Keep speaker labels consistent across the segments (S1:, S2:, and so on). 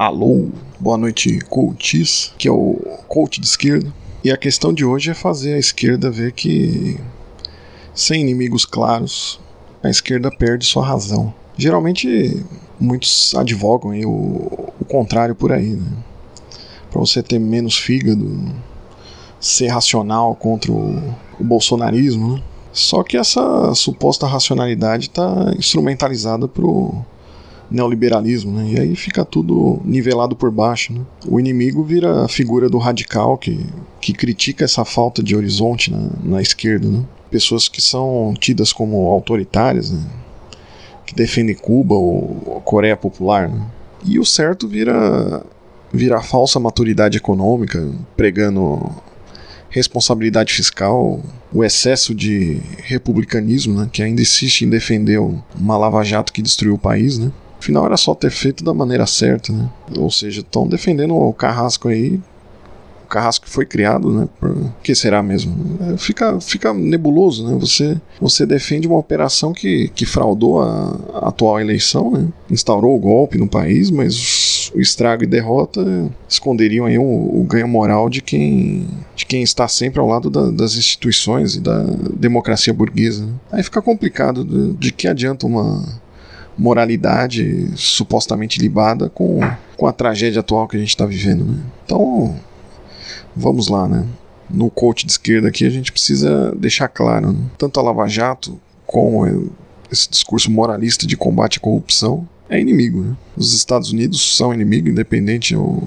S1: Alô, boa noite, coaches, que é o coach de esquerda. E a questão de hoje é fazer a esquerda ver que, sem inimigos claros, a esquerda perde sua razão. Geralmente, muitos advogam aí o, o contrário por aí, né? Para você ter menos fígado, ser racional contra o, o bolsonarismo, né? Só que essa suposta racionalidade está instrumentalizada pro neoliberalismo, né? E aí fica tudo nivelado por baixo, né? O inimigo vira a figura do radical que, que critica essa falta de horizonte na, na esquerda, né? Pessoas que são tidas como autoritárias, né? Que defendem Cuba ou Coreia Popular, né? E o certo vira vira falsa maturidade econômica, pregando responsabilidade fiscal, o excesso de republicanismo, né, que ainda insiste em defender uma lava-jato que destruiu o país, né? Afinal, era só ter feito da maneira certa, né? Ou seja, estão defendendo o Carrasco aí. O Carrasco que foi criado, né? Por que será mesmo? É, fica, fica nebuloso, né? Você, você defende uma operação que, que fraudou a, a atual eleição, né? Instaurou o golpe no país, mas o estrago e derrota esconderiam aí o, o ganho moral de quem, de quem está sempre ao lado da, das instituições e da democracia burguesa. Né? Aí fica complicado. De, de que adianta uma moralidade supostamente libada com, com a tragédia atual que a gente está vivendo. Né? Então, vamos lá, né? No coach de esquerda aqui a gente precisa deixar claro, né? tanto a Lava Jato como esse discurso moralista de combate à corrupção é inimigo. Né? Os Estados Unidos são inimigo, independente ou,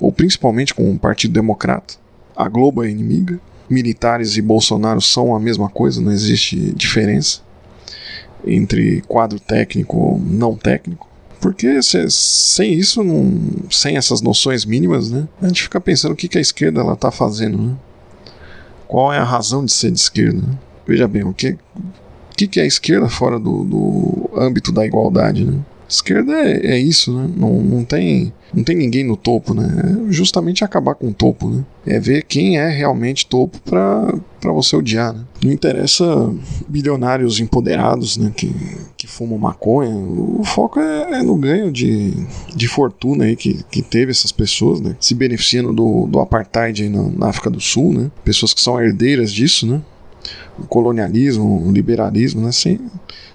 S1: ou principalmente com o Partido Democrata. A Globo é inimiga. Militares e Bolsonaro são a mesma coisa, não existe diferença entre quadro técnico ou não técnico. Porque se, sem isso, não, sem essas noções mínimas, né, a gente fica pensando o que, que a esquerda está fazendo. Né? Qual é a razão de ser de esquerda? Né? Veja bem, o que, o que, que é a esquerda fora do, do âmbito da igualdade? Né? Esquerda é, é isso, né? Não, não, tem, não tem ninguém no topo, né? É justamente acabar com o topo, né? É ver quem é realmente topo para você odiar, né? Não interessa bilionários empoderados, né? Que, que fumam maconha. O foco é, é no ganho de, de fortuna aí que, que teve essas pessoas, né? Se beneficiando do, do apartheid aí na, na África do Sul, né? Pessoas que são herdeiras disso, né? o colonialismo, o liberalismo, né? sem,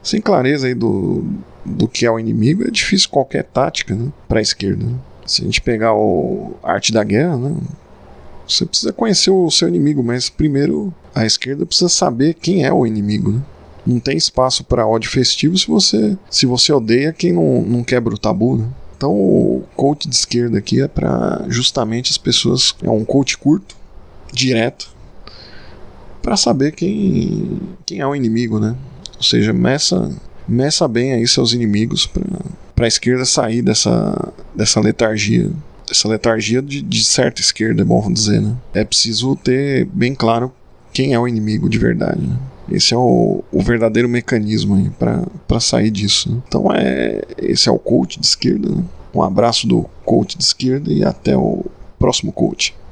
S1: sem clareza aí do, do que é o inimigo, é difícil qualquer tática né? para a esquerda. Né? Se a gente pegar o arte da guerra, né? Você precisa conhecer o seu inimigo, mas primeiro a esquerda precisa saber quem é o inimigo. Né? Não tem espaço para ódio festivo se você se você odeia quem não, não quebra o tabu. Né? Então o coach de esquerda aqui é para justamente as pessoas. É um coach curto, direto, para saber quem, quem é o inimigo, né? Ou seja, meça, meça bem aí seus inimigos para a esquerda sair dessa, dessa letargia. Essa letargia de, de certa esquerda, é bom dizer, né? É preciso ter bem claro quem é o inimigo de verdade, né? Esse é o, o verdadeiro mecanismo para sair disso. Né? Então é esse é o coach de esquerda. Né? Um abraço do coach de esquerda e até o próximo coach.